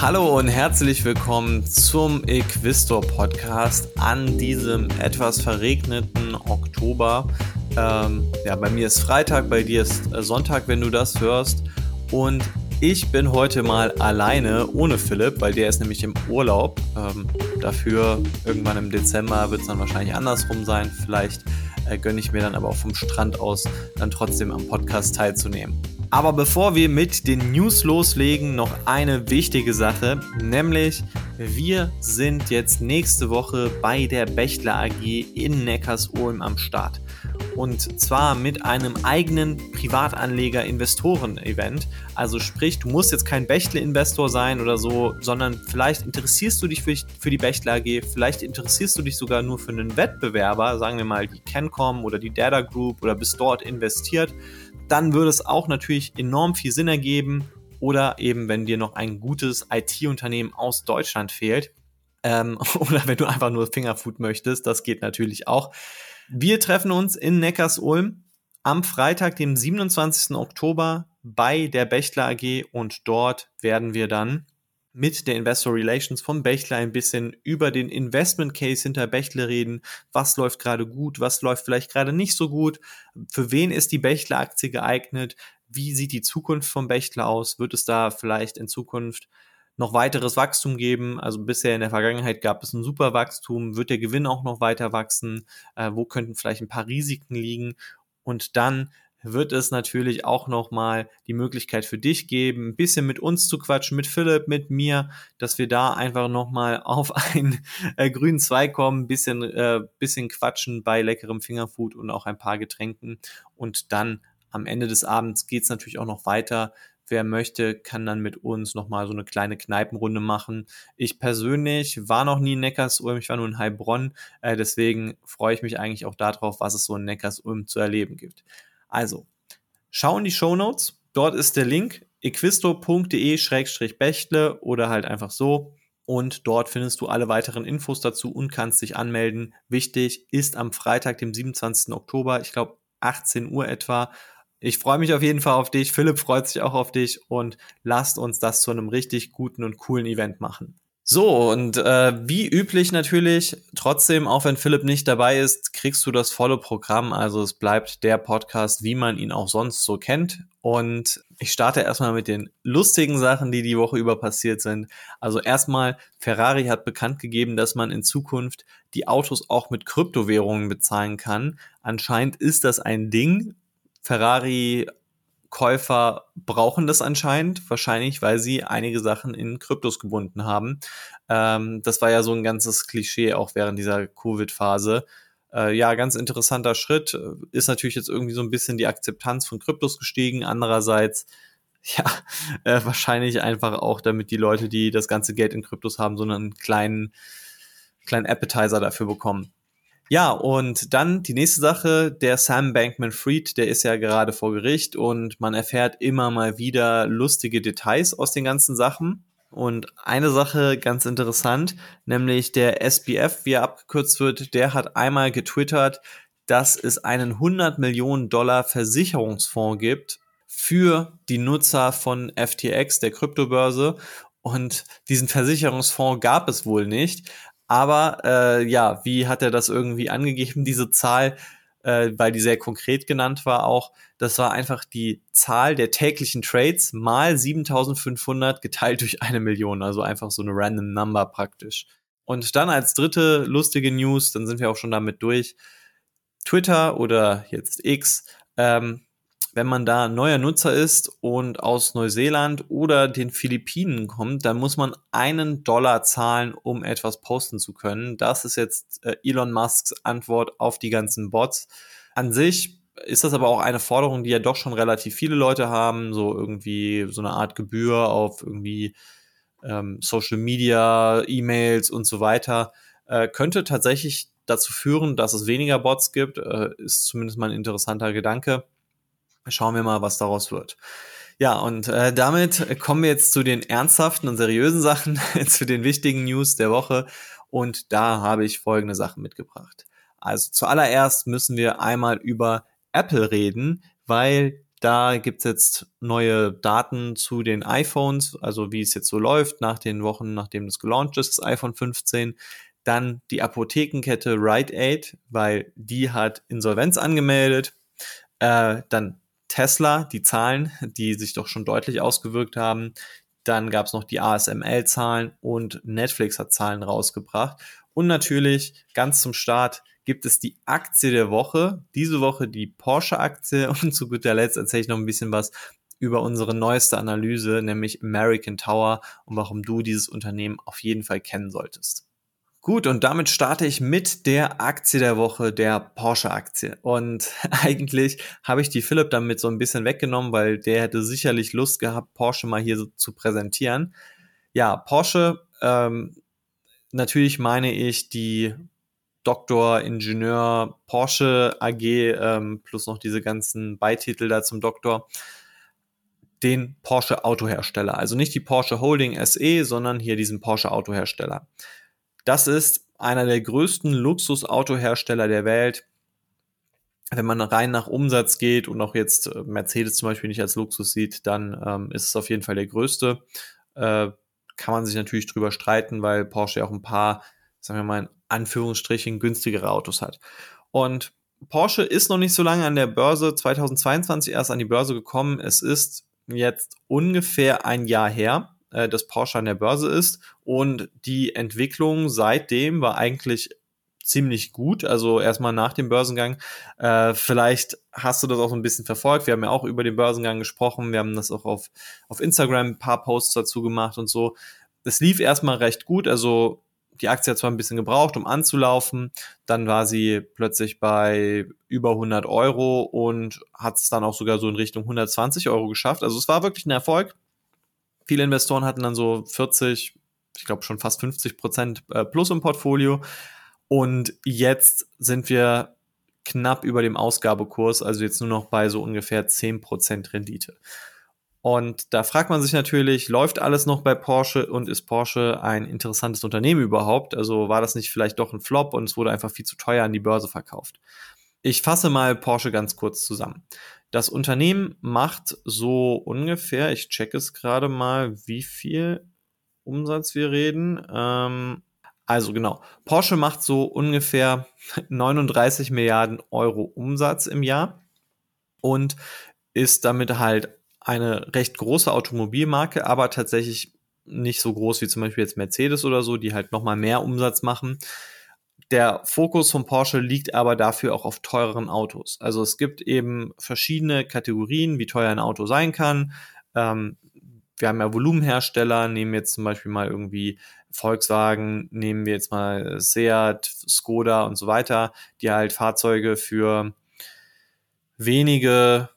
Hallo und herzlich willkommen zum Equistor Podcast an diesem etwas verregneten Oktober. Ähm, ja, bei mir ist Freitag, bei dir ist äh, Sonntag, wenn du das hörst. Und ich bin heute mal alleine ohne Philipp, weil der ist nämlich im Urlaub. Ähm, dafür irgendwann im Dezember wird es dann wahrscheinlich andersrum sein. Vielleicht äh, gönne ich mir dann aber auch vom Strand aus dann trotzdem am Podcast teilzunehmen. Aber bevor wir mit den News loslegen, noch eine wichtige Sache, nämlich wir sind jetzt nächste Woche bei der Bächler AG in Neckarsulm am Start. Und zwar mit einem eigenen Privatanleger-Investoren-Event. Also sprich, du musst jetzt kein Bächle-Investor sein oder so, sondern vielleicht interessierst du dich für, für die Bächler AG, vielleicht interessierst du dich sogar nur für einen Wettbewerber, sagen wir mal die Cancom oder die Data Group oder bist dort investiert dann würde es auch natürlich enorm viel Sinn ergeben. Oder eben, wenn dir noch ein gutes IT-Unternehmen aus Deutschland fehlt. Ähm, oder wenn du einfach nur Fingerfood möchtest, das geht natürlich auch. Wir treffen uns in Neckarsulm am Freitag, dem 27. Oktober bei der Bächler AG und dort werden wir dann mit der Investor Relations von Bechtle ein bisschen über den Investment Case hinter Bechtle reden. Was läuft gerade gut? Was läuft vielleicht gerade nicht so gut? Für wen ist die Bechtle Aktie geeignet? Wie sieht die Zukunft von Bechtle aus? Wird es da vielleicht in Zukunft noch weiteres Wachstum geben? Also bisher in der Vergangenheit gab es ein super Wachstum. Wird der Gewinn auch noch weiter wachsen? Äh, wo könnten vielleicht ein paar Risiken liegen? Und dann wird es natürlich auch nochmal die Möglichkeit für dich geben, ein bisschen mit uns zu quatschen, mit Philipp, mit mir, dass wir da einfach nochmal auf einen äh, grünen Zweig kommen, ein bisschen, äh, bisschen quatschen bei leckerem Fingerfood und auch ein paar Getränken. Und dann am Ende des Abends geht's natürlich auch noch weiter. Wer möchte, kann dann mit uns nochmal so eine kleine Kneipenrunde machen. Ich persönlich war noch nie in Neckarsulm, ich war nur in Heilbronn. Äh, deswegen freue ich mich eigentlich auch darauf, was es so in Neckarsulm zu erleben gibt. Also, schau in die Show Notes. Dort ist der Link equisto.de-bechtle oder halt einfach so. Und dort findest du alle weiteren Infos dazu und kannst dich anmelden. Wichtig ist am Freitag, dem 27. Oktober, ich glaube 18 Uhr etwa. Ich freue mich auf jeden Fall auf dich. Philipp freut sich auch auf dich und lasst uns das zu einem richtig guten und coolen Event machen. So, und äh, wie üblich natürlich, trotzdem, auch wenn Philipp nicht dabei ist, kriegst du das volle Programm. Also es bleibt der Podcast, wie man ihn auch sonst so kennt. Und ich starte erstmal mit den lustigen Sachen, die die Woche über passiert sind. Also erstmal, Ferrari hat bekannt gegeben, dass man in Zukunft die Autos auch mit Kryptowährungen bezahlen kann. Anscheinend ist das ein Ding. Ferrari Käufer brauchen das anscheinend, wahrscheinlich, weil sie einige Sachen in Kryptos gebunden haben. Ähm, das war ja so ein ganzes Klischee auch während dieser Covid-Phase. Äh, ja, ganz interessanter Schritt. Ist natürlich jetzt irgendwie so ein bisschen die Akzeptanz von Kryptos gestiegen. Andererseits, ja, äh, wahrscheinlich einfach auch, damit die Leute, die das ganze Geld in Kryptos haben, so einen kleinen, kleinen Appetizer dafür bekommen. Ja, und dann die nächste Sache, der Sam Bankman Fried, der ist ja gerade vor Gericht und man erfährt immer mal wieder lustige Details aus den ganzen Sachen. Und eine Sache ganz interessant, nämlich der SBF, wie er abgekürzt wird, der hat einmal getwittert, dass es einen 100 Millionen Dollar Versicherungsfonds gibt für die Nutzer von FTX, der Kryptobörse. Und diesen Versicherungsfonds gab es wohl nicht. Aber äh, ja, wie hat er das irgendwie angegeben, diese Zahl? Äh, weil die sehr konkret genannt war auch. Das war einfach die Zahl der täglichen Trades mal 7500 geteilt durch eine Million. Also einfach so eine random Number praktisch. Und dann als dritte lustige News, dann sind wir auch schon damit durch. Twitter oder jetzt X ähm, wenn man da neuer Nutzer ist und aus Neuseeland oder den Philippinen kommt, dann muss man einen Dollar zahlen, um etwas posten zu können. Das ist jetzt äh, Elon Musks Antwort auf die ganzen Bots. An sich ist das aber auch eine Forderung, die ja doch schon relativ viele Leute haben, so irgendwie so eine Art Gebühr auf irgendwie ähm, Social Media, E-Mails und so weiter. Äh, könnte tatsächlich dazu führen, dass es weniger Bots gibt, äh, ist zumindest mal ein interessanter Gedanke. Schauen wir mal, was daraus wird. Ja, und äh, damit kommen wir jetzt zu den ernsthaften und seriösen Sachen, zu den wichtigen News der Woche. Und da habe ich folgende Sachen mitgebracht. Also zuallererst müssen wir einmal über Apple reden, weil Da gibt's jetzt neue Daten zu den iPhones, also wie es jetzt so läuft nach den Wochen, nachdem das gelauncht ist, das iPhone 15. Dann die Apothekenkette Rite Aid, weil die hat Insolvenz angemeldet. Äh, dann Tesla, die Zahlen, die sich doch schon deutlich ausgewirkt haben. Dann gab es noch die ASML-Zahlen und Netflix hat Zahlen rausgebracht. Und natürlich ganz zum Start gibt es die Aktie der Woche. Diese Woche die Porsche-Aktie und zu guter Letzt erzähle ich noch ein bisschen was über unsere neueste Analyse, nämlich American Tower und warum du dieses Unternehmen auf jeden Fall kennen solltest. Gut, und damit starte ich mit der Aktie der Woche, der Porsche-Aktie. Und eigentlich habe ich die Philipp damit so ein bisschen weggenommen, weil der hätte sicherlich Lust gehabt, Porsche mal hier so zu präsentieren. Ja, Porsche, ähm, natürlich meine ich die Doktor, Ingenieur, Porsche AG, ähm, plus noch diese ganzen Beititel da zum Doktor, den Porsche Autohersteller. Also nicht die Porsche Holding SE, sondern hier diesen Porsche Autohersteller. Das ist einer der größten Luxusautohersteller der Welt. Wenn man rein nach Umsatz geht und auch jetzt äh, Mercedes zum Beispiel nicht als Luxus sieht, dann ähm, ist es auf jeden Fall der größte. Äh, kann man sich natürlich drüber streiten, weil Porsche auch ein paar, sagen wir mal, in Anführungsstrichen günstigere Autos hat. Und Porsche ist noch nicht so lange an der Börse, 2022 erst an die Börse gekommen. Es ist jetzt ungefähr ein Jahr her, äh, dass Porsche an der Börse ist. Und die Entwicklung seitdem war eigentlich ziemlich gut. Also erstmal nach dem Börsengang. Äh, vielleicht hast du das auch so ein bisschen verfolgt. Wir haben ja auch über den Börsengang gesprochen. Wir haben das auch auf, auf Instagram ein paar Posts dazu gemacht und so. Es lief erstmal recht gut. Also die Aktie hat zwar ein bisschen gebraucht, um anzulaufen, dann war sie plötzlich bei über 100 Euro und hat es dann auch sogar so in Richtung 120 Euro geschafft. Also es war wirklich ein Erfolg. Viele Investoren hatten dann so 40, ich glaube schon fast 50 Prozent äh, plus im Portfolio. Und jetzt sind wir knapp über dem Ausgabekurs, also jetzt nur noch bei so ungefähr 10 Prozent Rendite. Und da fragt man sich natürlich, läuft alles noch bei Porsche und ist Porsche ein interessantes Unternehmen überhaupt? Also war das nicht vielleicht doch ein Flop und es wurde einfach viel zu teuer an die Börse verkauft? Ich fasse mal Porsche ganz kurz zusammen. Das Unternehmen macht so ungefähr, ich check es gerade mal, wie viel Umsatz wir reden. Ähm, also genau, Porsche macht so ungefähr 39 Milliarden Euro Umsatz im Jahr und ist damit halt eine recht große Automobilmarke, aber tatsächlich nicht so groß wie zum Beispiel jetzt Mercedes oder so, die halt nochmal mehr Umsatz machen. Der Fokus von Porsche liegt aber dafür auch auf teureren Autos. Also es gibt eben verschiedene Kategorien, wie teuer ein Auto sein kann. Ähm, wir haben ja Volumenhersteller, nehmen jetzt zum Beispiel mal irgendwie Volkswagen, nehmen wir jetzt mal Seat, Skoda und so weiter, die halt Fahrzeuge für wenige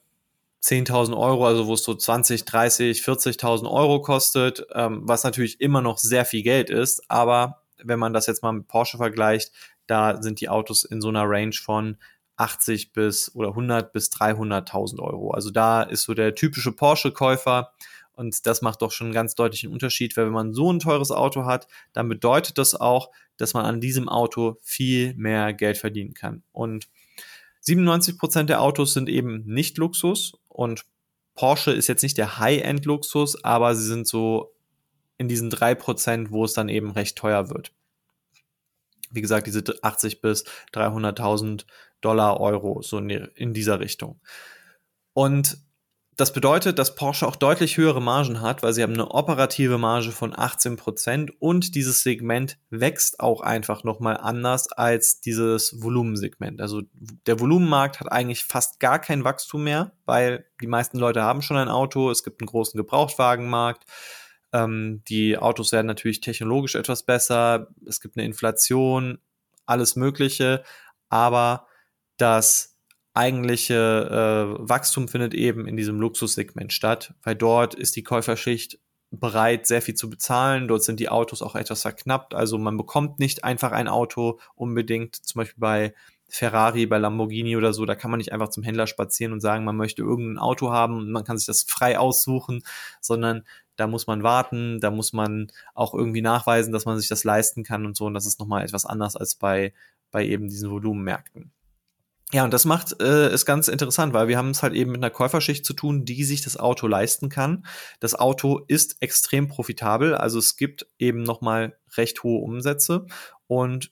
10.000 Euro, also wo es so 20, 30, 40.000 Euro kostet, ähm, was natürlich immer noch sehr viel Geld ist. Aber wenn man das jetzt mal mit Porsche vergleicht, da sind die Autos in so einer Range von 80 bis oder 100 bis 300.000 Euro. Also da ist so der typische Porsche-Käufer und das macht doch schon einen ganz deutlichen Unterschied, weil wenn man so ein teures Auto hat, dann bedeutet das auch, dass man an diesem Auto viel mehr Geld verdienen kann. Und 97 Prozent der Autos sind eben nicht Luxus und Porsche ist jetzt nicht der High-End-Luxus, aber sie sind so in diesen drei Prozent, wo es dann eben recht teuer wird. Wie gesagt, diese 80 bis 300.000 Dollar, Euro, so in dieser Richtung. Und das bedeutet, dass Porsche auch deutlich höhere Margen hat, weil sie haben eine operative Marge von 18% und dieses Segment wächst auch einfach nochmal anders als dieses Volumensegment. Also der Volumenmarkt hat eigentlich fast gar kein Wachstum mehr, weil die meisten Leute haben schon ein Auto, es gibt einen großen Gebrauchtwagenmarkt, ähm, die Autos werden natürlich technologisch etwas besser, es gibt eine Inflation, alles Mögliche, aber das eigentliche äh, Wachstum findet eben in diesem Luxussegment statt, weil dort ist die Käuferschicht bereit, sehr viel zu bezahlen. Dort sind die Autos auch etwas verknappt. Also man bekommt nicht einfach ein Auto unbedingt, zum Beispiel bei Ferrari, bei Lamborghini oder so, da kann man nicht einfach zum Händler spazieren und sagen, man möchte irgendein Auto haben und man kann sich das frei aussuchen, sondern da muss man warten, da muss man auch irgendwie nachweisen, dass man sich das leisten kann und so. Und das ist nochmal etwas anders als bei, bei eben diesen Volumenmärkten. Ja, und das macht äh, es ganz interessant, weil wir haben es halt eben mit einer Käuferschicht zu tun, die sich das Auto leisten kann. Das Auto ist extrem profitabel, also es gibt eben noch mal recht hohe Umsätze und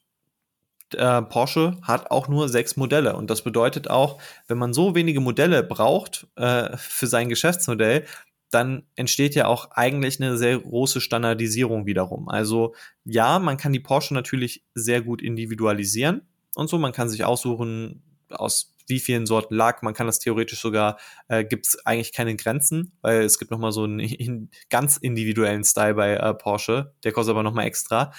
äh, Porsche hat auch nur sechs Modelle und das bedeutet auch, wenn man so wenige Modelle braucht äh, für sein Geschäftsmodell, dann entsteht ja auch eigentlich eine sehr große Standardisierung wiederum. Also ja, man kann die Porsche natürlich sehr gut individualisieren und so. Man kann sich aussuchen, aus wie vielen Sorten Lack. Man kann das theoretisch sogar, äh, gibt es eigentlich keine Grenzen, weil es gibt nochmal so einen in, ganz individuellen Style bei äh, Porsche. Der kostet aber nochmal extra.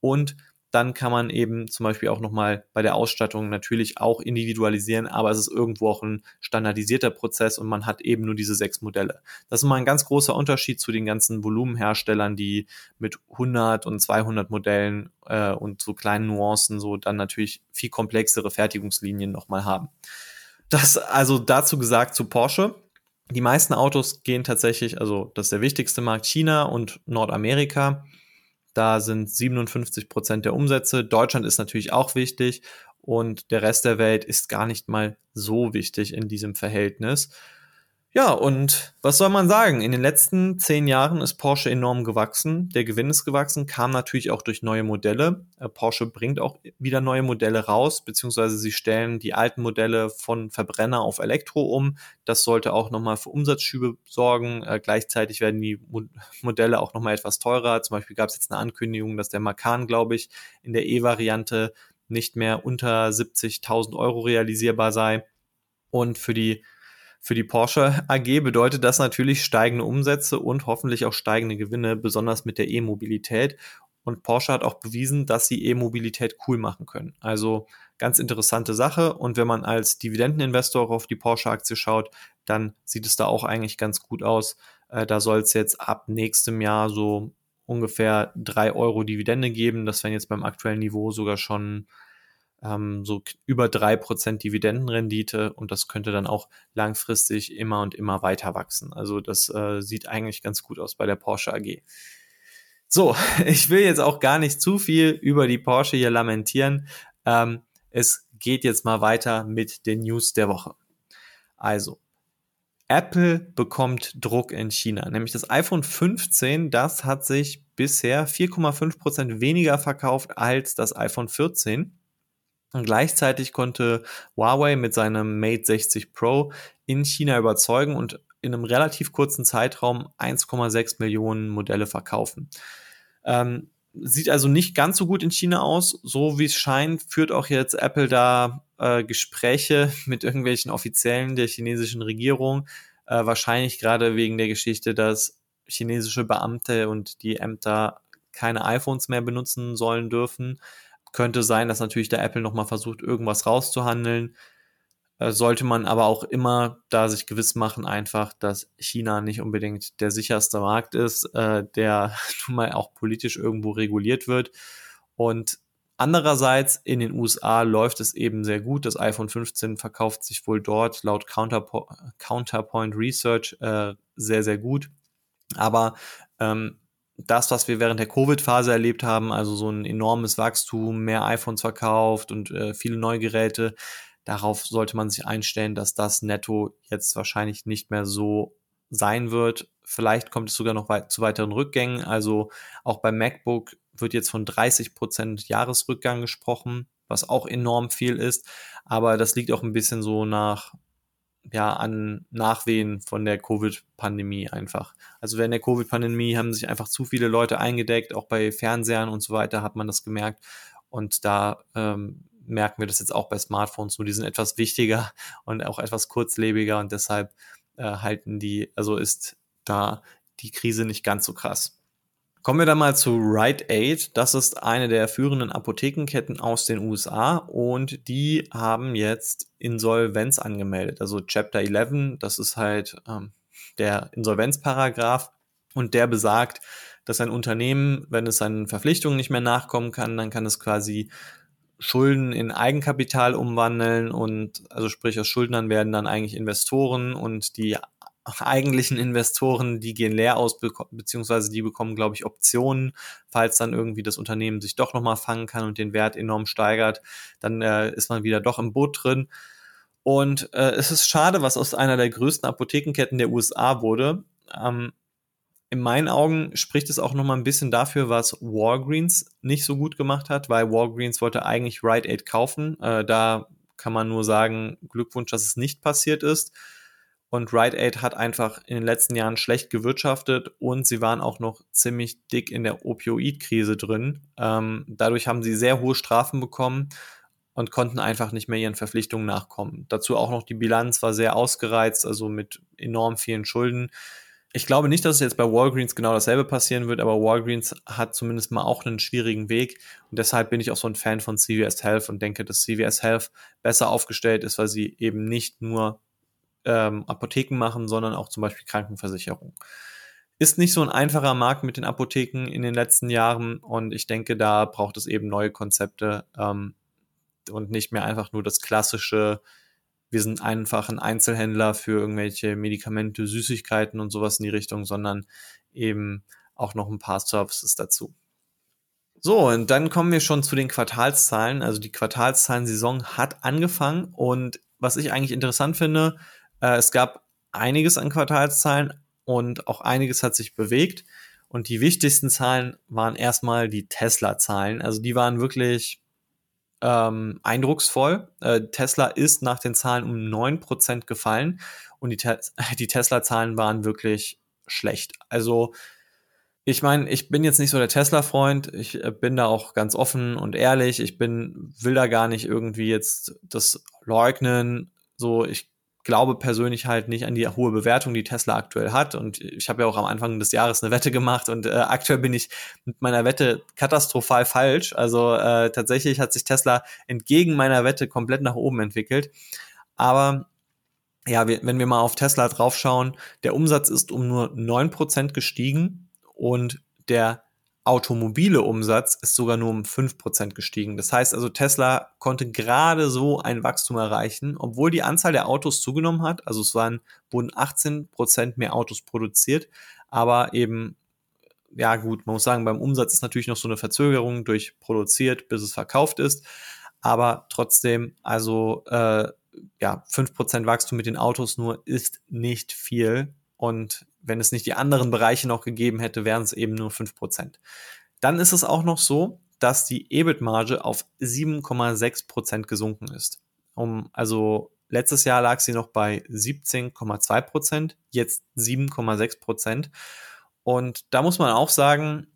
Und dann kann man eben zum Beispiel auch nochmal bei der Ausstattung natürlich auch individualisieren, aber es ist irgendwo auch ein standardisierter Prozess und man hat eben nur diese sechs Modelle. Das ist mal ein ganz großer Unterschied zu den ganzen Volumenherstellern, die mit 100 und 200 Modellen äh, und so kleinen Nuancen so dann natürlich viel komplexere Fertigungslinien nochmal haben. Das also dazu gesagt zu Porsche. Die meisten Autos gehen tatsächlich, also das ist der wichtigste Markt China und Nordamerika. Da sind 57 Prozent der Umsätze. Deutschland ist natürlich auch wichtig und der Rest der Welt ist gar nicht mal so wichtig in diesem Verhältnis. Ja, und was soll man sagen? In den letzten zehn Jahren ist Porsche enorm gewachsen. Der Gewinn ist gewachsen, kam natürlich auch durch neue Modelle. Äh, Porsche bringt auch wieder neue Modelle raus, beziehungsweise sie stellen die alten Modelle von Verbrenner auf Elektro um. Das sollte auch nochmal für Umsatzschübe sorgen. Äh, gleichzeitig werden die Mo Modelle auch nochmal etwas teurer. Zum Beispiel gab es jetzt eine Ankündigung, dass der Macan, glaube ich, in der E-Variante nicht mehr unter 70.000 Euro realisierbar sei. Und für die für die Porsche AG bedeutet das natürlich steigende Umsätze und hoffentlich auch steigende Gewinne, besonders mit der E-Mobilität. Und Porsche hat auch bewiesen, dass sie E-Mobilität cool machen können. Also ganz interessante Sache. Und wenn man als Dividendeninvestor auf die Porsche-Aktie schaut, dann sieht es da auch eigentlich ganz gut aus. Äh, da soll es jetzt ab nächstem Jahr so ungefähr drei Euro Dividende geben. Das wären jetzt beim aktuellen Niveau sogar schon ähm, so über drei Prozent Dividendenrendite und das könnte dann auch langfristig immer und immer weiter wachsen. Also das äh, sieht eigentlich ganz gut aus bei der Porsche AG. So, ich will jetzt auch gar nicht zu viel über die Porsche hier lamentieren. Ähm, es geht jetzt mal weiter mit den News der Woche. Also, Apple bekommt Druck in China, nämlich das iPhone 15, das hat sich bisher 4,5% weniger verkauft als das iPhone 14. Und gleichzeitig konnte Huawei mit seinem Mate 60 Pro in China überzeugen und in einem relativ kurzen Zeitraum 1,6 Millionen Modelle verkaufen. Ähm, sieht also nicht ganz so gut in China aus. So wie es scheint, führt auch jetzt Apple da äh, Gespräche mit irgendwelchen Offiziellen der chinesischen Regierung. Äh, wahrscheinlich gerade wegen der Geschichte, dass chinesische Beamte und die Ämter keine iPhones mehr benutzen sollen dürfen. Könnte sein, dass natürlich der Apple nochmal versucht, irgendwas rauszuhandeln. Äh, sollte man aber auch immer da sich gewiss machen, einfach, dass China nicht unbedingt der sicherste Markt ist, äh, der nun mal auch politisch irgendwo reguliert wird. Und andererseits in den USA läuft es eben sehr gut. Das iPhone 15 verkauft sich wohl dort laut Counterpo Counterpoint Research äh, sehr, sehr gut. Aber ähm, das, was wir während der Covid-Phase erlebt haben, also so ein enormes Wachstum, mehr iPhones verkauft und äh, viele neue Geräte, darauf sollte man sich einstellen, dass das netto jetzt wahrscheinlich nicht mehr so sein wird. Vielleicht kommt es sogar noch weit, zu weiteren Rückgängen. Also auch beim MacBook wird jetzt von 30 Prozent Jahresrückgang gesprochen, was auch enorm viel ist. Aber das liegt auch ein bisschen so nach ja, an Nachwehen von der Covid-Pandemie einfach. Also während der Covid-Pandemie haben sich einfach zu viele Leute eingedeckt, auch bei Fernsehern und so weiter hat man das gemerkt. Und da ähm, merken wir das jetzt auch bei Smartphones, nur die sind etwas wichtiger und auch etwas kurzlebiger und deshalb äh, halten die, also ist da die Krise nicht ganz so krass. Kommen wir dann mal zu Rite Aid. Das ist eine der führenden Apothekenketten aus den USA und die haben jetzt Insolvenz angemeldet. Also Chapter 11, das ist halt ähm, der Insolvenzparagraph und der besagt, dass ein Unternehmen, wenn es seinen Verpflichtungen nicht mehr nachkommen kann, dann kann es quasi Schulden in Eigenkapital umwandeln und also sprich aus Schuldnern werden dann eigentlich Investoren und die eigentlichen Investoren, die gehen leer aus, beziehungsweise die bekommen, glaube ich, Optionen, falls dann irgendwie das Unternehmen sich doch nochmal fangen kann und den Wert enorm steigert, dann äh, ist man wieder doch im Boot drin. Und äh, es ist schade, was aus einer der größten Apothekenketten der USA wurde. Ähm, in meinen Augen spricht es auch noch mal ein bisschen dafür, was Walgreens nicht so gut gemacht hat, weil Walgreens wollte eigentlich Rite Aid kaufen. Äh, da kann man nur sagen, Glückwunsch, dass es nicht passiert ist. Und Rite Aid hat einfach in den letzten Jahren schlecht gewirtschaftet und sie waren auch noch ziemlich dick in der Opioid-Krise drin. Ähm, dadurch haben sie sehr hohe Strafen bekommen und konnten einfach nicht mehr ihren Verpflichtungen nachkommen. Dazu auch noch die Bilanz war sehr ausgereizt, also mit enorm vielen Schulden. Ich glaube nicht, dass es jetzt bei Walgreens genau dasselbe passieren wird, aber Walgreens hat zumindest mal auch einen schwierigen Weg und deshalb bin ich auch so ein Fan von CVS Health und denke, dass CVS Health besser aufgestellt ist, weil sie eben nicht nur ähm, Apotheken machen, sondern auch zum Beispiel Krankenversicherung. Ist nicht so ein einfacher Markt mit den Apotheken in den letzten Jahren und ich denke, da braucht es eben neue Konzepte ähm, und nicht mehr einfach nur das klassische, wir sind einfach ein Einzelhändler für irgendwelche Medikamente, Süßigkeiten und sowas in die Richtung, sondern eben auch noch ein paar Services dazu. So, und dann kommen wir schon zu den Quartalszahlen. Also die Quartalszahlen-Saison hat angefangen und was ich eigentlich interessant finde, äh, es gab einiges an Quartalszahlen und auch einiges hat sich bewegt. Und die wichtigsten Zahlen waren erstmal die Tesla-Zahlen. Also die waren wirklich ähm, eindrucksvoll. Äh, Tesla ist nach den Zahlen um 9% gefallen und die, Te die Tesla-Zahlen waren wirklich schlecht. Also ich meine, ich bin jetzt nicht so der Tesla-Freund. Ich äh, bin da auch ganz offen und ehrlich. Ich bin, will da gar nicht irgendwie jetzt das leugnen. So, ich glaube persönlich halt nicht an die hohe Bewertung, die Tesla aktuell hat. Und ich habe ja auch am Anfang des Jahres eine Wette gemacht und äh, aktuell bin ich mit meiner Wette katastrophal falsch. Also äh, tatsächlich hat sich Tesla entgegen meiner Wette komplett nach oben entwickelt. Aber ja, wir, wenn wir mal auf Tesla draufschauen, der Umsatz ist um nur neun Prozent gestiegen und der automobile Umsatz ist sogar nur um 5% gestiegen. Das heißt also, Tesla konnte gerade so ein Wachstum erreichen, obwohl die Anzahl der Autos zugenommen hat. Also es waren, wurden 18% mehr Autos produziert, aber eben, ja gut, man muss sagen, beim Umsatz ist natürlich noch so eine Verzögerung durch produziert, bis es verkauft ist. Aber trotzdem, also äh, ja, 5% Wachstum mit den Autos nur ist nicht viel. Und wenn es nicht die anderen Bereiche noch gegeben hätte, wären es eben nur 5%. Dann ist es auch noch so, dass die EBIT-Marge auf 7,6% gesunken ist. Um, also letztes Jahr lag sie noch bei 17,2%, jetzt 7,6%. Und da muss man auch sagen,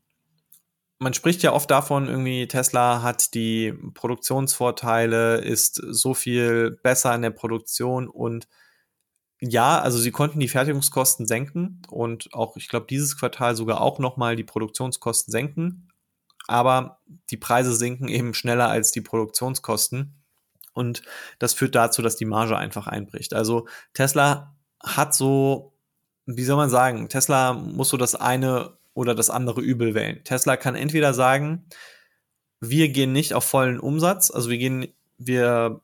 man spricht ja oft davon, irgendwie Tesla hat die Produktionsvorteile, ist so viel besser in der Produktion und ja, also sie konnten die Fertigungskosten senken und auch, ich glaube, dieses Quartal sogar auch nochmal die Produktionskosten senken. Aber die Preise sinken eben schneller als die Produktionskosten. Und das führt dazu, dass die Marge einfach einbricht. Also Tesla hat so, wie soll man sagen, Tesla muss so das eine oder das andere Übel wählen. Tesla kann entweder sagen, wir gehen nicht auf vollen Umsatz, also wir gehen, wir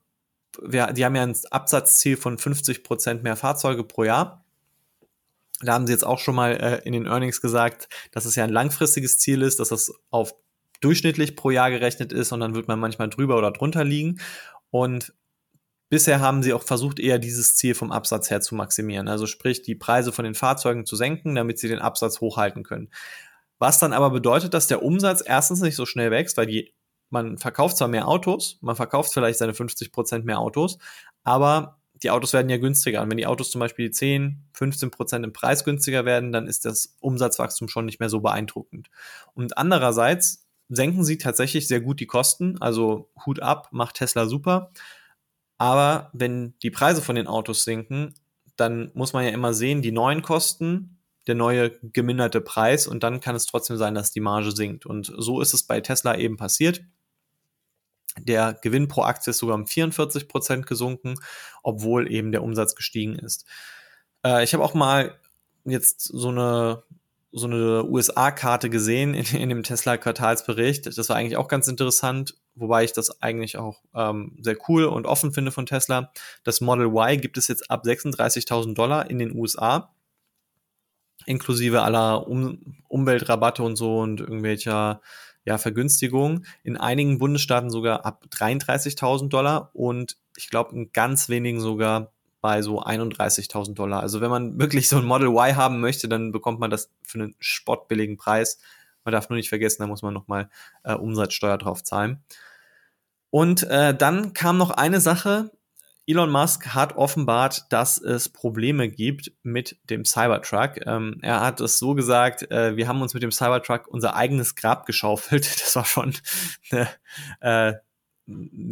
wir, die haben ja ein Absatzziel von 50 Prozent mehr Fahrzeuge pro Jahr. Da haben sie jetzt auch schon mal äh, in den Earnings gesagt, dass es ja ein langfristiges Ziel ist, dass das auf durchschnittlich pro Jahr gerechnet ist und dann wird man manchmal drüber oder drunter liegen. Und bisher haben sie auch versucht, eher dieses Ziel vom Absatz her zu maximieren. Also sprich, die Preise von den Fahrzeugen zu senken, damit sie den Absatz hochhalten können. Was dann aber bedeutet, dass der Umsatz erstens nicht so schnell wächst, weil die man verkauft zwar mehr Autos, man verkauft vielleicht seine 50 Prozent mehr Autos, aber die Autos werden ja günstiger. Und wenn die Autos zum Beispiel 10, 15 Prozent im Preis günstiger werden, dann ist das Umsatzwachstum schon nicht mehr so beeindruckend. Und andererseits senken sie tatsächlich sehr gut die Kosten. Also Hut ab, macht Tesla super. Aber wenn die Preise von den Autos sinken, dann muss man ja immer sehen, die neuen Kosten, der neue geminderte Preis und dann kann es trotzdem sein, dass die Marge sinkt. Und so ist es bei Tesla eben passiert. Der Gewinn pro Aktie ist sogar um 44 Prozent gesunken, obwohl eben der Umsatz gestiegen ist. Äh, ich habe auch mal jetzt so eine so eine USA-Karte gesehen in, in dem Tesla-Quartalsbericht. Das war eigentlich auch ganz interessant, wobei ich das eigentlich auch ähm, sehr cool und offen finde von Tesla. Das Model Y gibt es jetzt ab 36.000 Dollar in den USA, inklusive aller um Umweltrabatte und so und irgendwelcher ja, Vergünstigung. In einigen Bundesstaaten sogar ab 33.000 Dollar und ich glaube in ganz wenigen sogar bei so 31.000 Dollar. Also wenn man wirklich so ein Model Y haben möchte, dann bekommt man das für einen spottbilligen Preis. Man darf nur nicht vergessen, da muss man nochmal äh, Umsatzsteuer drauf zahlen. Und äh, dann kam noch eine Sache. Elon Musk hat offenbart, dass es Probleme gibt mit dem Cybertruck. Ähm, er hat es so gesagt, äh, wir haben uns mit dem Cybertruck unser eigenes Grab geschaufelt. Das war schon eine, äh,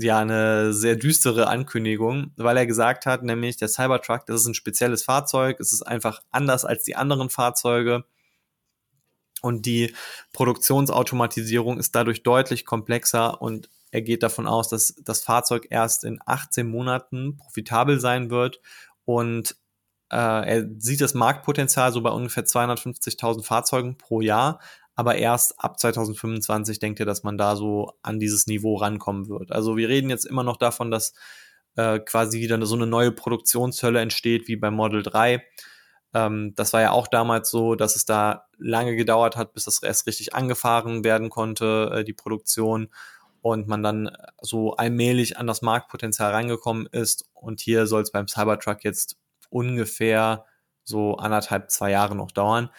ja, eine sehr düstere Ankündigung, weil er gesagt hat, nämlich der Cybertruck, das ist ein spezielles Fahrzeug, es ist einfach anders als die anderen Fahrzeuge. Und die Produktionsautomatisierung ist dadurch deutlich komplexer und er geht davon aus, dass das Fahrzeug erst in 18 Monaten profitabel sein wird und äh, er sieht das Marktpotenzial so bei ungefähr 250.000 Fahrzeugen pro Jahr, aber erst ab 2025 denkt er, dass man da so an dieses Niveau rankommen wird. Also wir reden jetzt immer noch davon, dass äh, quasi wieder so eine neue Produktionshölle entsteht wie beim Model 3. Ähm, das war ja auch damals so, dass es da lange gedauert hat, bis das erst richtig angefahren werden konnte, äh, die Produktion und man dann so allmählich an das Marktpotenzial reingekommen ist. Und hier soll es beim Cybertruck jetzt ungefähr so anderthalb, zwei Jahre noch dauern.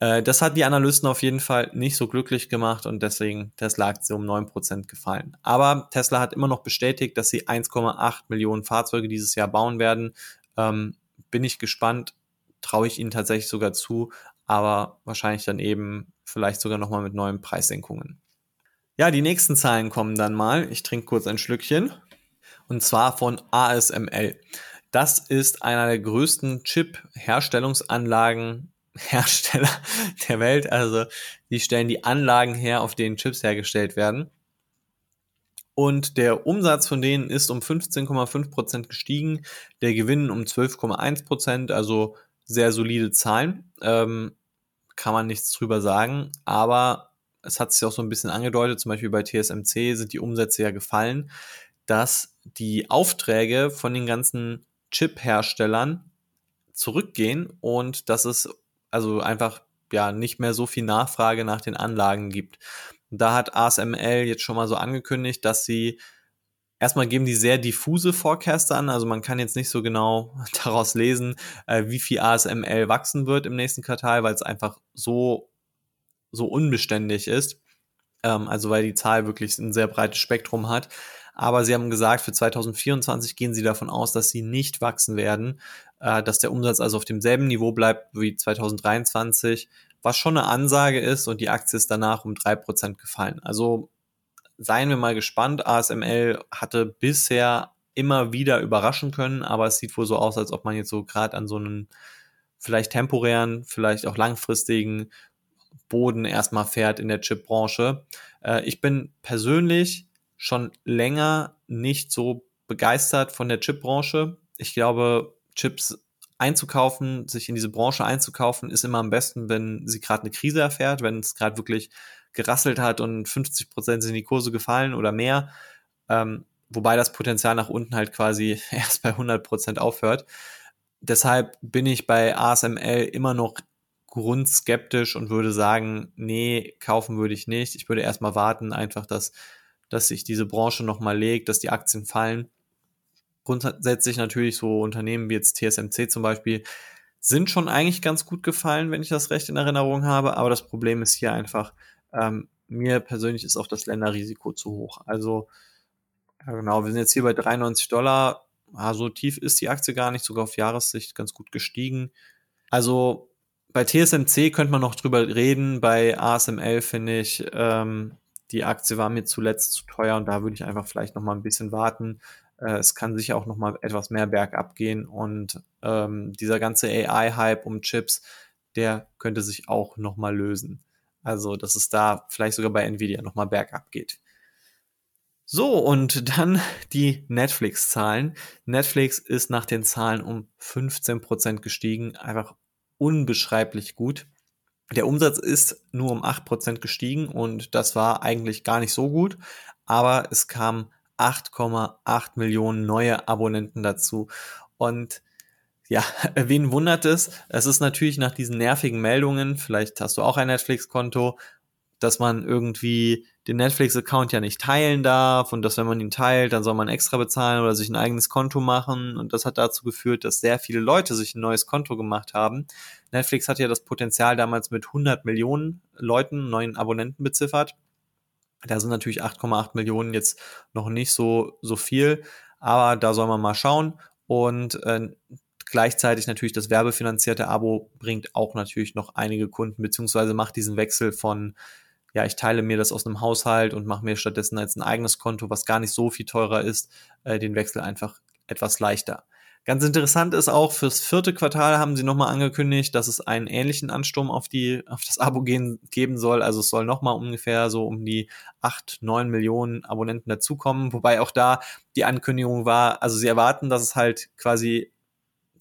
Äh, das hat die Analysten auf jeden Fall nicht so glücklich gemacht und deswegen Tesla-Aktie um 9% gefallen. Aber Tesla hat immer noch bestätigt, dass sie 1,8 Millionen Fahrzeuge dieses Jahr bauen werden. Ähm, bin ich gespannt, traue ich ihnen tatsächlich sogar zu, aber wahrscheinlich dann eben vielleicht sogar nochmal mit neuen Preissenkungen. Ja, die nächsten Zahlen kommen dann mal. Ich trinke kurz ein Schlückchen. Und zwar von ASML. Das ist einer der größten Chip-Herstellungsanlagen Hersteller der Welt. Also die stellen die Anlagen her, auf denen Chips hergestellt werden. Und der Umsatz von denen ist um 15,5% gestiegen, der Gewinn um 12,1%, also sehr solide Zahlen. Ähm, kann man nichts drüber sagen, aber es hat sich auch so ein bisschen angedeutet, zum Beispiel bei TSMC sind die Umsätze ja gefallen, dass die Aufträge von den ganzen Chip-Herstellern zurückgehen und dass es also einfach ja nicht mehr so viel Nachfrage nach den Anlagen gibt. Da hat ASML jetzt schon mal so angekündigt, dass sie erstmal geben die sehr diffuse Forecasts an, also man kann jetzt nicht so genau daraus lesen, äh, wie viel ASML wachsen wird im nächsten Quartal, weil es einfach so so unbeständig ist. Ähm, also weil die Zahl wirklich ein sehr breites Spektrum hat. Aber sie haben gesagt, für 2024 gehen sie davon aus, dass sie nicht wachsen werden, äh, dass der Umsatz also auf demselben Niveau bleibt wie 2023, was schon eine Ansage ist und die Aktie ist danach um drei Prozent gefallen. Also seien wir mal gespannt. ASML hatte bisher immer wieder überraschen können, aber es sieht wohl so aus, als ob man jetzt so gerade an so einen vielleicht temporären, vielleicht auch langfristigen Boden erstmal fährt in der Chipbranche. Äh, ich bin persönlich schon länger nicht so begeistert von der Chipbranche. Ich glaube, Chips einzukaufen, sich in diese Branche einzukaufen, ist immer am besten, wenn sie gerade eine Krise erfährt, wenn es gerade wirklich gerasselt hat und 50 Prozent sind die Kurse gefallen oder mehr. Ähm, wobei das Potenzial nach unten halt quasi erst bei 100 Prozent aufhört. Deshalb bin ich bei ASML immer noch grundskeptisch und würde sagen, nee, kaufen würde ich nicht. Ich würde erstmal warten, einfach, dass, dass sich diese Branche nochmal legt, dass die Aktien fallen. Grundsätzlich natürlich so Unternehmen wie jetzt TSMC zum Beispiel sind schon eigentlich ganz gut gefallen, wenn ich das recht in Erinnerung habe. Aber das Problem ist hier einfach, ähm, mir persönlich ist auch das Länderrisiko zu hoch. Also, ja genau, wir sind jetzt hier bei 93 Dollar. Ah, so tief ist die Aktie gar nicht, sogar auf Jahressicht ganz gut gestiegen. Also bei TSMC könnte man noch drüber reden. Bei ASML finde ich, ähm, die Aktie war mir zuletzt zu teuer und da würde ich einfach vielleicht noch mal ein bisschen warten. Äh, es kann sicher auch noch mal etwas mehr bergab gehen und ähm, dieser ganze AI-Hype um Chips, der könnte sich auch noch mal lösen. Also, dass es da vielleicht sogar bei Nvidia noch mal bergab geht. So, und dann die Netflix-Zahlen. Netflix ist nach den Zahlen um 15% gestiegen. Einfach unbeschreiblich gut. Der Umsatz ist nur um 8% gestiegen und das war eigentlich gar nicht so gut, aber es kamen 8,8 Millionen neue Abonnenten dazu. Und ja, wen wundert es? Es ist natürlich nach diesen nervigen Meldungen, vielleicht hast du auch ein Netflix-Konto, dass man irgendwie den Netflix-Account ja nicht teilen darf und dass wenn man ihn teilt, dann soll man extra bezahlen oder sich ein eigenes Konto machen. Und das hat dazu geführt, dass sehr viele Leute sich ein neues Konto gemacht haben. Netflix hat ja das Potenzial damals mit 100 Millionen Leuten, neuen Abonnenten beziffert. Da sind natürlich 8,8 Millionen jetzt noch nicht so, so viel, aber da soll man mal schauen. Und äh, Gleichzeitig natürlich das werbefinanzierte Abo bringt auch natürlich noch einige Kunden, beziehungsweise macht diesen Wechsel von, ja, ich teile mir das aus einem Haushalt und mache mir stattdessen als ein eigenes Konto, was gar nicht so viel teurer ist, äh, den Wechsel einfach etwas leichter. Ganz interessant ist auch, fürs vierte Quartal haben sie nochmal angekündigt, dass es einen ähnlichen Ansturm auf, die, auf das Abo gehen, geben soll. Also es soll nochmal ungefähr so um die acht neun Millionen Abonnenten dazukommen. Wobei auch da die Ankündigung war, also sie erwarten, dass es halt quasi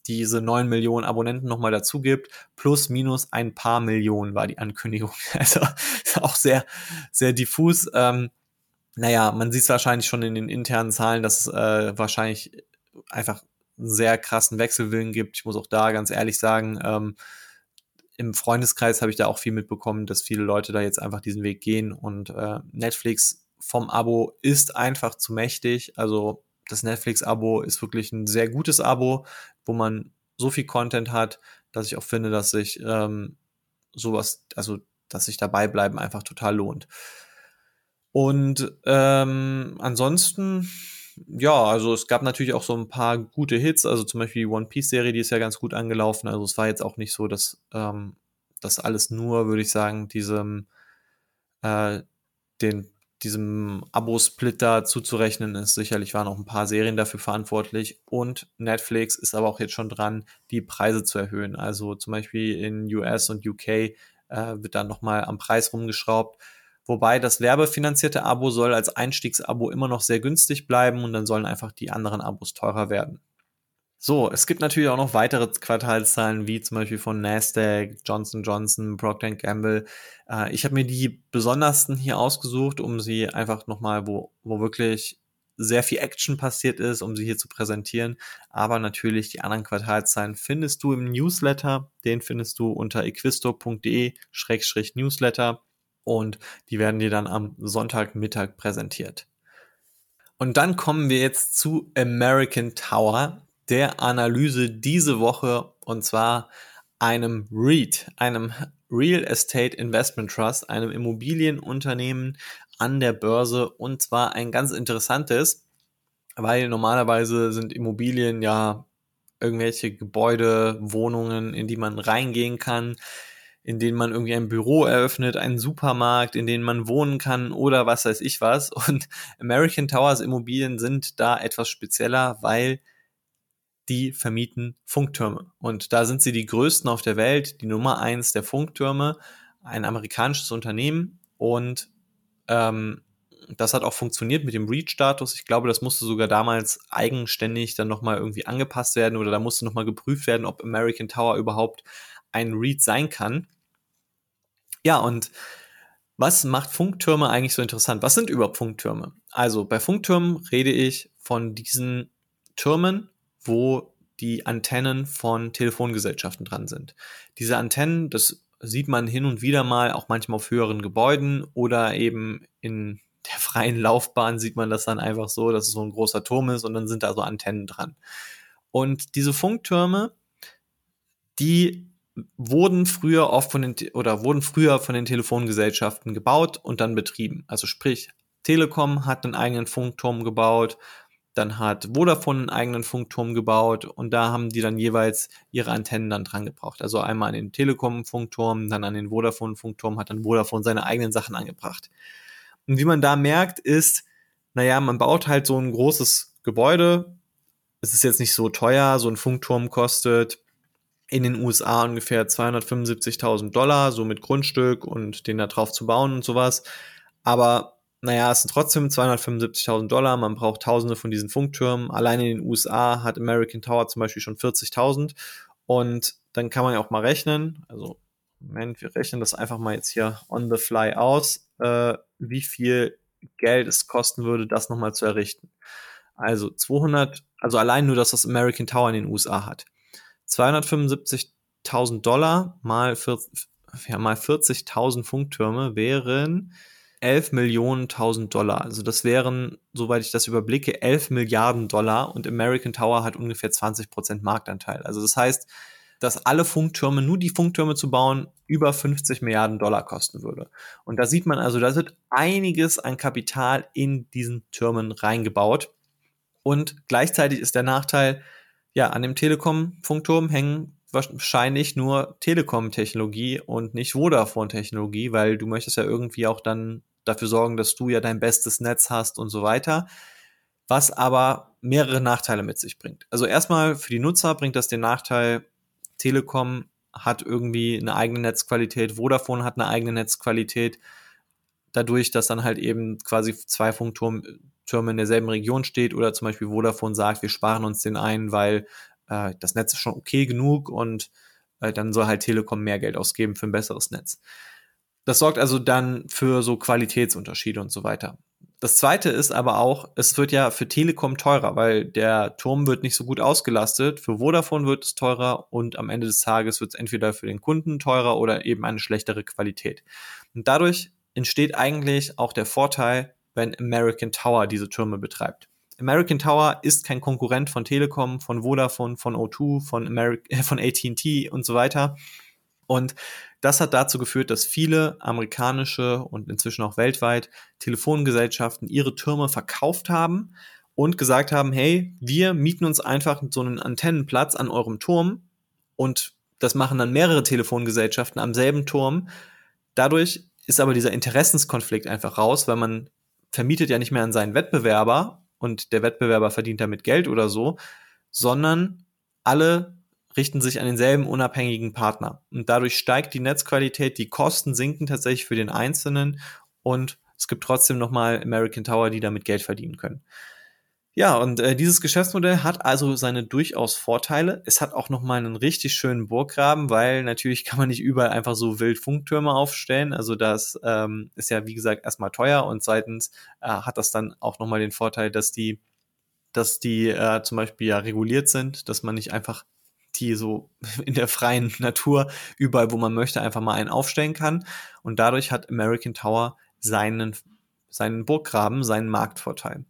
diese neun Millionen Abonnenten nochmal dazu gibt. Plus, minus ein paar Millionen war die Ankündigung. Also auch sehr, sehr diffus. Ähm, naja, man sieht es wahrscheinlich schon in den internen Zahlen, dass es äh, wahrscheinlich einfach einen sehr krassen Wechselwillen gibt. Ich muss auch da ganz ehrlich sagen, ähm, im Freundeskreis habe ich da auch viel mitbekommen, dass viele Leute da jetzt einfach diesen Weg gehen und äh, Netflix vom Abo ist einfach zu mächtig. Also das Netflix-Abo ist wirklich ein sehr gutes Abo, wo man so viel Content hat, dass ich auch finde, dass sich ähm, sowas, also dass sich dabei bleiben einfach total lohnt. Und ähm, ansonsten, ja, also es gab natürlich auch so ein paar gute Hits, also zum Beispiel die One Piece-Serie, die ist ja ganz gut angelaufen. Also es war jetzt auch nicht so, dass ähm, das alles nur, würde ich sagen, diesem äh, den diesem Abo-Splitter zuzurechnen ist. Sicherlich waren auch ein paar Serien dafür verantwortlich und Netflix ist aber auch jetzt schon dran, die Preise zu erhöhen. Also zum Beispiel in US und UK äh, wird dann nochmal am Preis rumgeschraubt. Wobei das werbefinanzierte Abo soll als Einstiegsabo immer noch sehr günstig bleiben und dann sollen einfach die anderen Abos teurer werden. So, es gibt natürlich auch noch weitere Quartalszahlen, wie zum Beispiel von Nasdaq, Johnson Johnson, Procter Gamble. Äh, ich habe mir die besondersten hier ausgesucht, um sie einfach nochmal, wo, wo wirklich sehr viel Action passiert ist, um sie hier zu präsentieren. Aber natürlich die anderen Quartalszahlen findest du im Newsletter. Den findest du unter equisto.de-newsletter und die werden dir dann am Sonntagmittag präsentiert. Und dann kommen wir jetzt zu American Tower der Analyse diese Woche und zwar einem REIT, einem Real Estate Investment Trust, einem Immobilienunternehmen an der Börse und zwar ein ganz interessantes, weil normalerweise sind Immobilien ja irgendwelche Gebäude, Wohnungen, in die man reingehen kann, in denen man irgendwie ein Büro eröffnet, einen Supermarkt, in denen man wohnen kann oder was weiß ich was. Und American Towers Immobilien sind da etwas spezieller, weil die vermieten Funktürme. Und da sind sie die größten auf der Welt, die Nummer eins der Funktürme, ein amerikanisches Unternehmen. Und ähm, das hat auch funktioniert mit dem REACH-Status. Ich glaube, das musste sogar damals eigenständig dann nochmal irgendwie angepasst werden oder da musste nochmal geprüft werden, ob American Tower überhaupt ein REIT sein kann. Ja, und was macht Funktürme eigentlich so interessant? Was sind überhaupt Funktürme? Also bei Funktürmen rede ich von diesen Türmen, wo die Antennen von Telefongesellschaften dran sind. Diese Antennen, das sieht man hin und wieder mal, auch manchmal auf höheren Gebäuden oder eben in der freien Laufbahn sieht man das dann einfach so, dass es so ein großer Turm ist und dann sind da so Antennen dran. Und diese Funktürme, die wurden früher oft von den oder wurden früher von den Telefongesellschaften gebaut und dann betrieben. Also sprich, Telekom hat einen eigenen Funkturm gebaut, dann hat Vodafone einen eigenen Funkturm gebaut und da haben die dann jeweils ihre Antennen dann dran gebracht. Also einmal an den Telekom-Funkturm, dann an den Vodafone-Funkturm, hat dann Vodafone seine eigenen Sachen angebracht. Und wie man da merkt, ist, naja, man baut halt so ein großes Gebäude. Es ist jetzt nicht so teuer, so ein Funkturm kostet in den USA ungefähr 275.000 Dollar, so mit Grundstück und den da drauf zu bauen und sowas. Aber naja, es sind trotzdem 275.000 Dollar, man braucht tausende von diesen Funktürmen. Allein in den USA hat American Tower zum Beispiel schon 40.000 und dann kann man ja auch mal rechnen, also Moment, wir rechnen das einfach mal jetzt hier on the fly aus, äh, wie viel Geld es kosten würde, das nochmal zu errichten. Also 200, also allein nur, dass das American Tower in den USA hat. 275.000 Dollar mal 40, ja, mal 40.000 Funktürme wären 11 Millionen 1000 Dollar. Also das wären, soweit ich das überblicke, 11 Milliarden Dollar und American Tower hat ungefähr 20 Prozent Marktanteil. Also das heißt, dass alle Funktürme, nur die Funktürme zu bauen, über 50 Milliarden Dollar kosten würde. Und da sieht man also, da wird einiges an Kapital in diesen Türmen reingebaut. Und gleichzeitig ist der Nachteil, ja, an dem Telekom-Funkturm hängen wahrscheinlich nur Telekom-Technologie und nicht Vodafone-Technologie, weil du möchtest ja irgendwie auch dann dafür sorgen, dass du ja dein bestes Netz hast und so weiter. Was aber mehrere Nachteile mit sich bringt. Also erstmal für die Nutzer bringt das den Nachteil, Telekom hat irgendwie eine eigene Netzqualität, Vodafone hat eine eigene Netzqualität. Dadurch, dass dann halt eben quasi zwei Funktürme in derselben Region steht oder zum Beispiel Vodafone sagt, wir sparen uns den ein, weil äh, das Netz ist schon okay genug und äh, dann soll halt Telekom mehr Geld ausgeben für ein besseres Netz. Das sorgt also dann für so Qualitätsunterschiede und so weiter. Das zweite ist aber auch, es wird ja für Telekom teurer, weil der Turm wird nicht so gut ausgelastet. Für Vodafone wird es teurer und am Ende des Tages wird es entweder für den Kunden teurer oder eben eine schlechtere Qualität. Und dadurch entsteht eigentlich auch der Vorteil, wenn American Tower diese Türme betreibt. American Tower ist kein Konkurrent von Telekom, von Vodafone, von O2, von, äh, von AT&T und so weiter. Und das hat dazu geführt, dass viele amerikanische und inzwischen auch weltweit Telefongesellschaften ihre Türme verkauft haben und gesagt haben, hey, wir mieten uns einfach so einen Antennenplatz an eurem Turm und das machen dann mehrere Telefongesellschaften am selben Turm. Dadurch ist aber dieser Interessenskonflikt einfach raus, weil man vermietet ja nicht mehr an seinen Wettbewerber und der Wettbewerber verdient damit Geld oder so, sondern alle richten sich an denselben unabhängigen Partner. Und dadurch steigt die Netzqualität, die Kosten sinken tatsächlich für den Einzelnen und es gibt trotzdem nochmal American Tower, die damit Geld verdienen können. Ja, und äh, dieses Geschäftsmodell hat also seine durchaus Vorteile. Es hat auch nochmal einen richtig schönen Burggraben, weil natürlich kann man nicht überall einfach so wild Funktürme aufstellen. Also das ähm, ist ja, wie gesagt, erstmal teuer und zweitens äh, hat das dann auch nochmal den Vorteil, dass die, dass die äh, zum Beispiel ja reguliert sind, dass man nicht einfach die so in der freien Natur überall, wo man möchte, einfach mal einen aufstellen kann. Und dadurch hat American Tower seinen, seinen Burggraben, seinen Marktvorteil.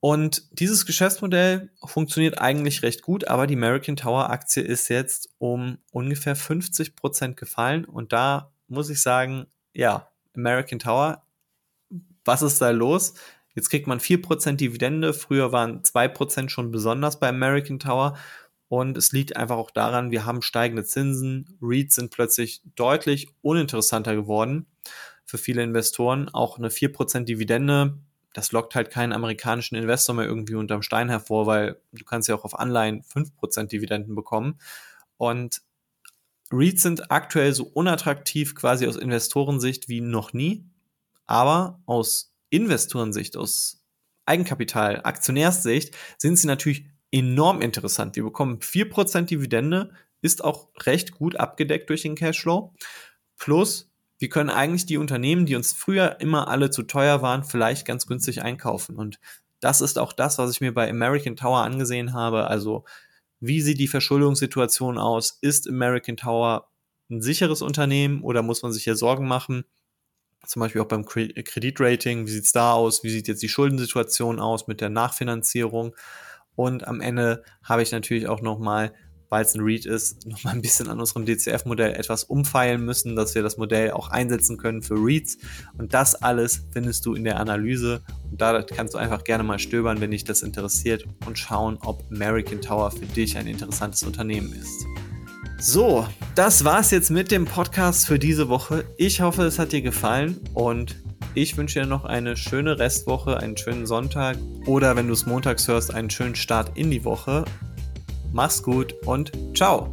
Und dieses Geschäftsmodell funktioniert eigentlich recht gut, aber die American Tower Aktie ist jetzt um ungefähr 50 Prozent gefallen. Und da muss ich sagen, ja, American Tower, was ist da los? Jetzt kriegt man 4% Dividende. Früher waren 2% schon besonders bei American Tower. Und es liegt einfach auch daran, wir haben steigende Zinsen. REITs sind plötzlich deutlich uninteressanter geworden für viele Investoren. Auch eine 4% Dividende das lockt halt keinen amerikanischen Investor mehr irgendwie unterm Stein hervor, weil du kannst ja auch auf Anleihen 5% Dividenden bekommen. Und REITs sind aktuell so unattraktiv quasi aus Investorensicht wie noch nie. Aber aus Investorensicht, aus Eigenkapital, Aktionärssicht sind sie natürlich enorm interessant. Wir bekommen 4% Dividende, ist auch recht gut abgedeckt durch den Cashflow. Plus wir können eigentlich die Unternehmen, die uns früher immer alle zu teuer waren, vielleicht ganz günstig einkaufen. Und das ist auch das, was ich mir bei American Tower angesehen habe. Also, wie sieht die Verschuldungssituation aus? Ist American Tower ein sicheres Unternehmen oder muss man sich hier Sorgen machen? Zum Beispiel auch beim Kreditrating. Wie sieht's da aus? Wie sieht jetzt die Schuldensituation aus mit der Nachfinanzierung? Und am Ende habe ich natürlich auch nochmal weil es ein Read ist, nochmal ein bisschen an unserem DCF-Modell etwas umfeilen müssen, dass wir das Modell auch einsetzen können für Reads. Und das alles findest du in der Analyse. Und da kannst du einfach gerne mal stöbern, wenn dich das interessiert und schauen, ob American Tower für dich ein interessantes Unternehmen ist. So, das war's jetzt mit dem Podcast für diese Woche. Ich hoffe, es hat dir gefallen und ich wünsche dir noch eine schöne Restwoche, einen schönen Sonntag oder wenn du es montags hörst, einen schönen Start in die Woche Mach's gut und ciao.